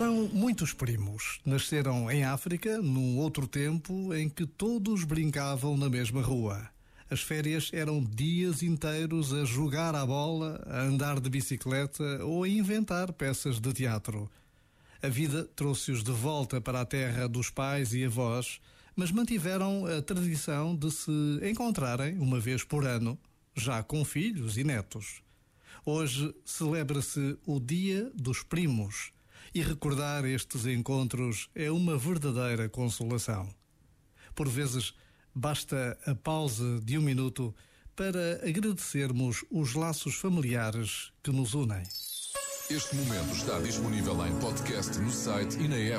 São muitos primos. Nasceram em África, num outro tempo em que todos brincavam na mesma rua. As férias eram dias inteiros a jogar à bola, a andar de bicicleta ou a inventar peças de teatro. A vida trouxe-os de volta para a terra dos pais e avós, mas mantiveram a tradição de se encontrarem uma vez por ano, já com filhos e netos. Hoje celebra-se o Dia dos Primos e recordar estes encontros é uma verdadeira consolação. Por vezes, basta a pausa de um minuto para agradecermos os laços familiares que nos unem. Este momento está disponível em podcast no site e na app.